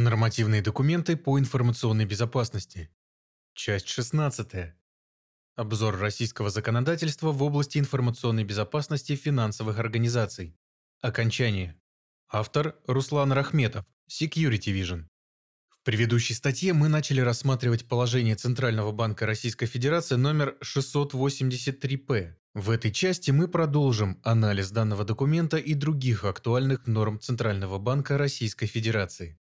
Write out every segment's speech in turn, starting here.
Нормативные документы по информационной безопасности. Часть 16. Обзор российского законодательства в области информационной безопасности финансовых организаций. Окончание. Автор Руслан Рахметов, Security Vision. В предыдущей статье мы начали рассматривать положение Центрального банка Российской Федерации номер 683-П. В этой части мы продолжим анализ данного документа и других актуальных норм Центрального банка Российской Федерации.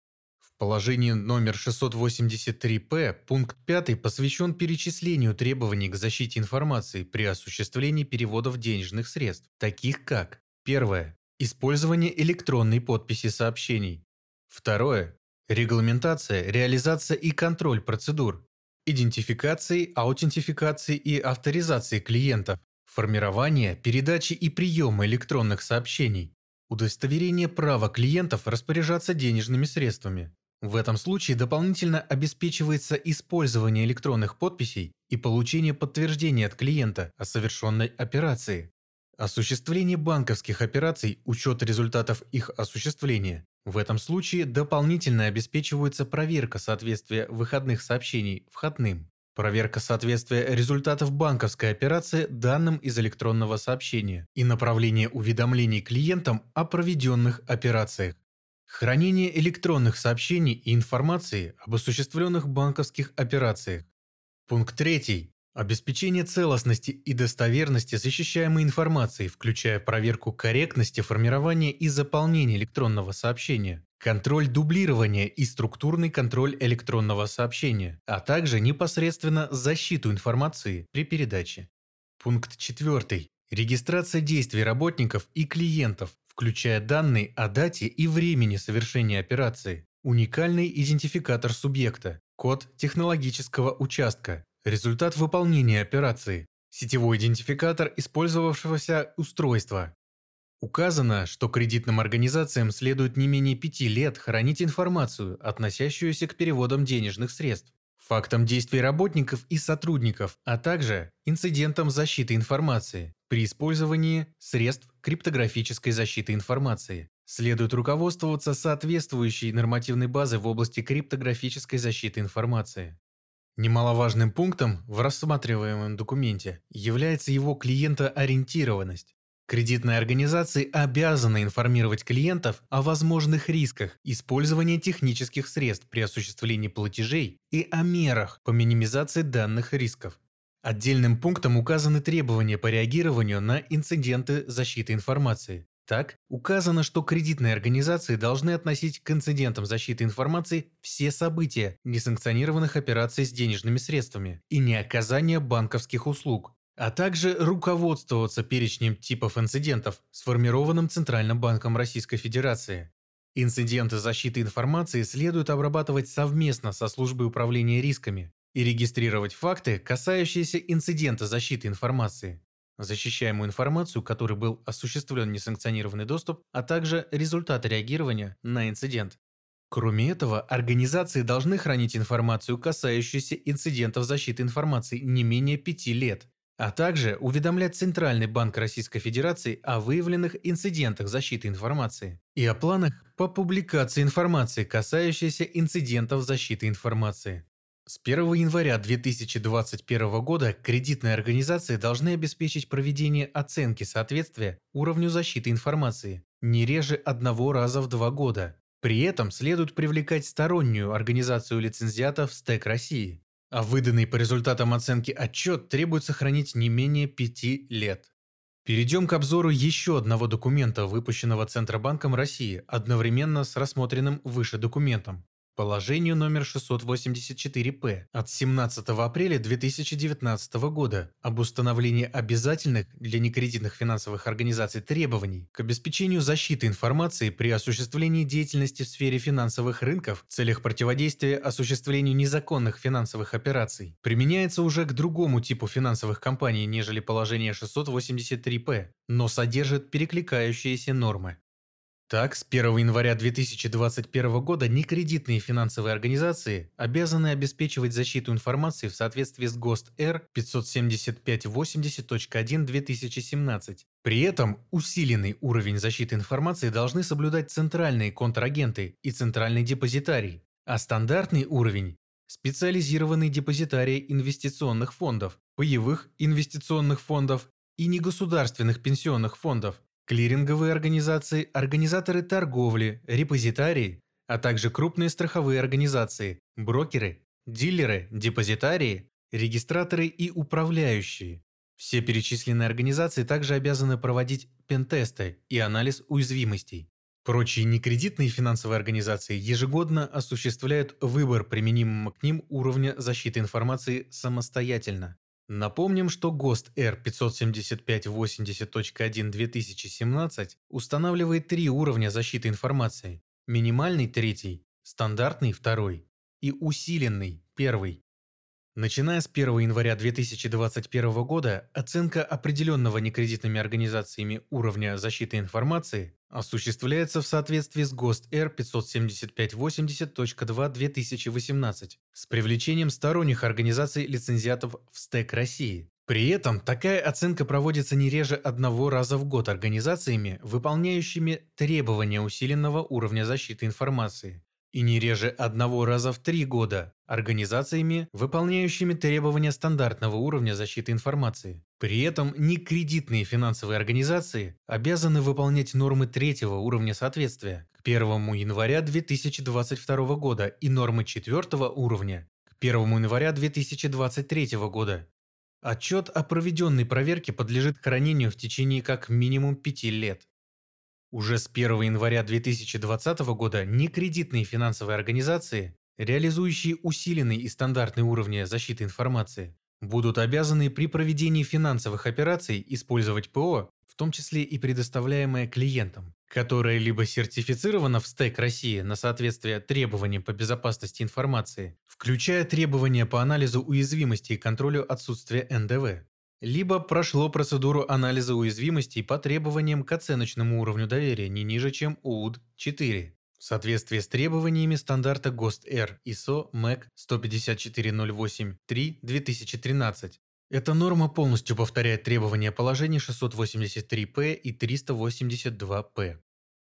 Положение номер 683-П, пункт 5 посвящен перечислению требований к защите информации при осуществлении переводов денежных средств, таких как Первое. Использование электронной подписи сообщений. Второе. Регламентация, реализация и контроль процедур. Идентификации, аутентификации и авторизации клиентов. Формирование, передачи и приема электронных сообщений. Удостоверение права клиентов распоряжаться денежными средствами. В этом случае дополнительно обеспечивается использование электронных подписей и получение подтверждения от клиента о совершенной операции. Осуществление банковских операций, учет результатов их осуществления. В этом случае дополнительно обеспечивается проверка соответствия выходных сообщений входным, проверка соответствия результатов банковской операции данным из электронного сообщения и направление уведомлений клиентам о проведенных операциях. Хранение электронных сообщений и информации об осуществленных банковских операциях. Пункт 3. Обеспечение целостности и достоверности защищаемой информации, включая проверку корректности формирования и заполнения электронного сообщения, контроль дублирования и структурный контроль электронного сообщения, а также непосредственно защиту информации при передаче. Пункт 4. Регистрация действий работников и клиентов, включая данные о дате и времени совершения операции, уникальный идентификатор субъекта, код технологического участка, результат выполнения операции, сетевой идентификатор использовавшегося устройства. Указано, что кредитным организациям следует не менее пяти лет хранить информацию, относящуюся к переводам денежных средств, фактам действий работников и сотрудников, а также инцидентам защиты информации, при использовании средств криптографической защиты информации следует руководствоваться соответствующей нормативной базой в области криптографической защиты информации. Немаловажным пунктом в рассматриваемом документе является его клиентоориентированность. Кредитные организации обязаны информировать клиентов о возможных рисках использования технических средств при осуществлении платежей и о мерах по минимизации данных рисков. Отдельным пунктом указаны требования по реагированию на инциденты защиты информации. Так, указано, что кредитные организации должны относить к инцидентам защиты информации все события несанкционированных операций с денежными средствами и неоказания банковских услуг, а также руководствоваться перечнем типов инцидентов, сформированным Центральным банком Российской Федерации. Инциденты защиты информации следует обрабатывать совместно со службой управления рисками, и регистрировать факты, касающиеся инцидента защиты информации, защищаемую информацию, которой был осуществлен несанкционированный доступ, а также результаты реагирования на инцидент. Кроме этого, организации должны хранить информацию, касающуюся инцидентов защиты информации не менее пяти лет, а также уведомлять Центральный банк Российской Федерации о выявленных инцидентах защиты информации и о планах по публикации информации, касающейся инцидентов защиты информации. С 1 января 2021 года кредитные организации должны обеспечить проведение оценки соответствия уровню защиты информации не реже одного раза в два года. При этом следует привлекать стороннюю организацию лицензиатов СТЭК России. А выданный по результатам оценки отчет требует сохранить не менее пяти лет. Перейдем к обзору еще одного документа, выпущенного Центробанком России одновременно с рассмотренным выше документом Положению номер 684-П от 17 апреля 2019 года об установлении обязательных для некредитных финансовых организаций требований к обеспечению защиты информации при осуществлении деятельности в сфере финансовых рынков в целях противодействия осуществлению незаконных финансовых операций применяется уже к другому типу финансовых компаний, нежели положение 683-П, но содержит перекликающиеся нормы. Так, с 1 января 2021 года некредитные финансовые организации обязаны обеспечивать защиту информации в соответствии с ГОСТ Р 57580.1-2017. При этом усиленный уровень защиты информации должны соблюдать центральные контрагенты и центральный депозитарий, а стандартный уровень – специализированные депозитарии инвестиционных фондов, паевых инвестиционных фондов и негосударственных пенсионных фондов, клиринговые организации, организаторы торговли, репозитарии, а также крупные страховые организации, брокеры, дилеры, депозитарии, регистраторы и управляющие. Все перечисленные организации также обязаны проводить пентесты и анализ уязвимостей. Прочие некредитные финансовые организации ежегодно осуществляют выбор применимого к ним уровня защиты информации самостоятельно. Напомним, что ГОСТ R57580.1-2017 устанавливает три уровня защиты информации. Минимальный – третий, стандартный – второй и усиленный – первый. Начиная с 1 января 2021 года, оценка определенного некредитными организациями уровня защиты информации осуществляется в соответствии с ГОСТ Р 57580.2-2018 с привлечением сторонних организаций-лицензиатов в СТЭК России. При этом такая оценка проводится не реже одного раза в год организациями, выполняющими требования усиленного уровня защиты информации, и не реже одного раза в три года организациями, выполняющими требования стандартного уровня защиты информации. При этом некредитные финансовые организации обязаны выполнять нормы третьего уровня соответствия к 1 января 2022 года и нормы четвертого уровня к 1 января 2023 года. Отчет о проведенной проверке подлежит хранению в течение как минимум 5 лет. Уже с 1 января 2020 года некредитные финансовые организации, реализующие усиленные и стандартные уровни защиты информации, будут обязаны при проведении финансовых операций использовать ПО, в том числе и предоставляемое клиентам, которое либо сертифицировано в СТЭК России на соответствие требованиям по безопасности информации, включая требования по анализу уязвимости и контролю отсутствия НДВ, либо прошло процедуру анализа уязвимостей по требованиям к оценочному уровню доверия не ниже, чем УУД-4, в соответствии с требованиями стандарта ГОСТ-Р ИСО МЭК 15408-3-2013. Эта норма полностью повторяет требования положений 683-П и 382-П.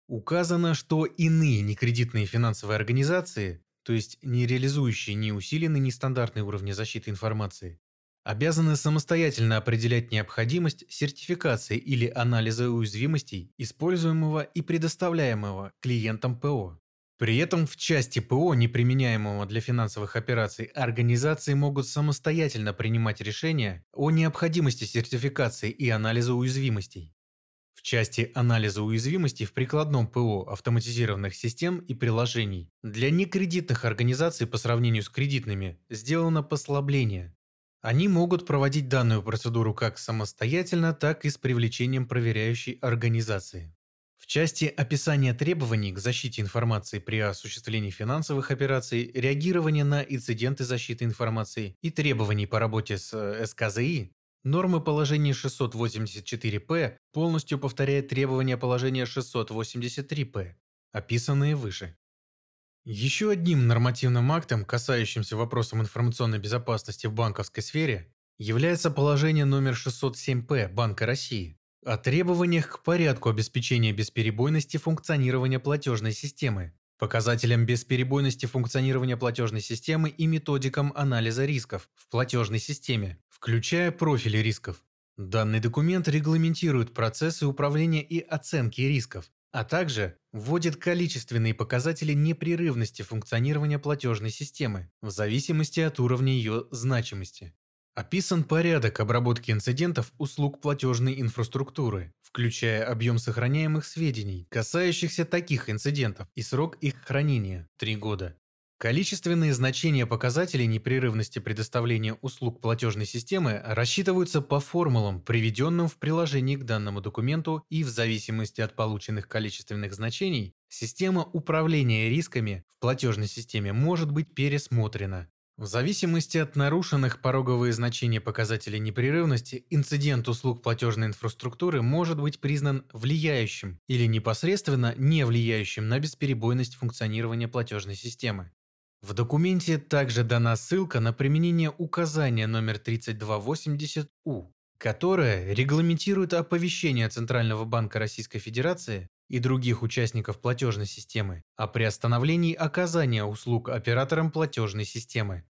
Указано, что иные некредитные финансовые организации, то есть не реализующие ни усиленные, ни стандартные уровни защиты информации, обязаны самостоятельно определять необходимость сертификации или анализа уязвимостей, используемого и предоставляемого клиентам ПО. При этом в части ПО, не применяемого для финансовых операций, организации могут самостоятельно принимать решения о необходимости сертификации и анализа уязвимостей. В части анализа уязвимостей в прикладном ПО автоматизированных систем и приложений для некредитных организаций по сравнению с кредитными сделано послабление, они могут проводить данную процедуру как самостоятельно, так и с привлечением проверяющей организации. В части описания требований к защите информации при осуществлении финансовых операций, реагирования на инциденты защиты информации и требований по работе с э, СКЗИ, нормы положения 684-П полностью повторяют требования положения 683-П, описанные выше. Еще одним нормативным актом, касающимся вопросом информационной безопасности в банковской сфере, является положение номер 607-П Банка России о требованиях к порядку обеспечения бесперебойности функционирования платежной системы, показателям бесперебойности функционирования платежной системы и методикам анализа рисков в платежной системе, включая профили рисков. Данный документ регламентирует процессы управления и оценки рисков, а также вводит количественные показатели непрерывности функционирования платежной системы в зависимости от уровня ее значимости. Описан порядок обработки инцидентов услуг платежной инфраструктуры, включая объем сохраняемых сведений, касающихся таких инцидентов, и срок их хранения – 3 года. Количественные значения показателей непрерывности предоставления услуг платежной системы рассчитываются по формулам, приведенным в приложении к данному документу и в зависимости от полученных количественных значений, система управления рисками в платежной системе может быть пересмотрена. В зависимости от нарушенных пороговые значения показателей непрерывности, инцидент услуг платежной инфраструктуры может быть признан влияющим или непосредственно не влияющим на бесперебойность функционирования платежной системы. В документе также дана ссылка на применение указания номер 3280У, которое регламентирует оповещение Центрального банка Российской Федерации и других участников платежной системы о приостановлении оказания услуг операторам платежной системы.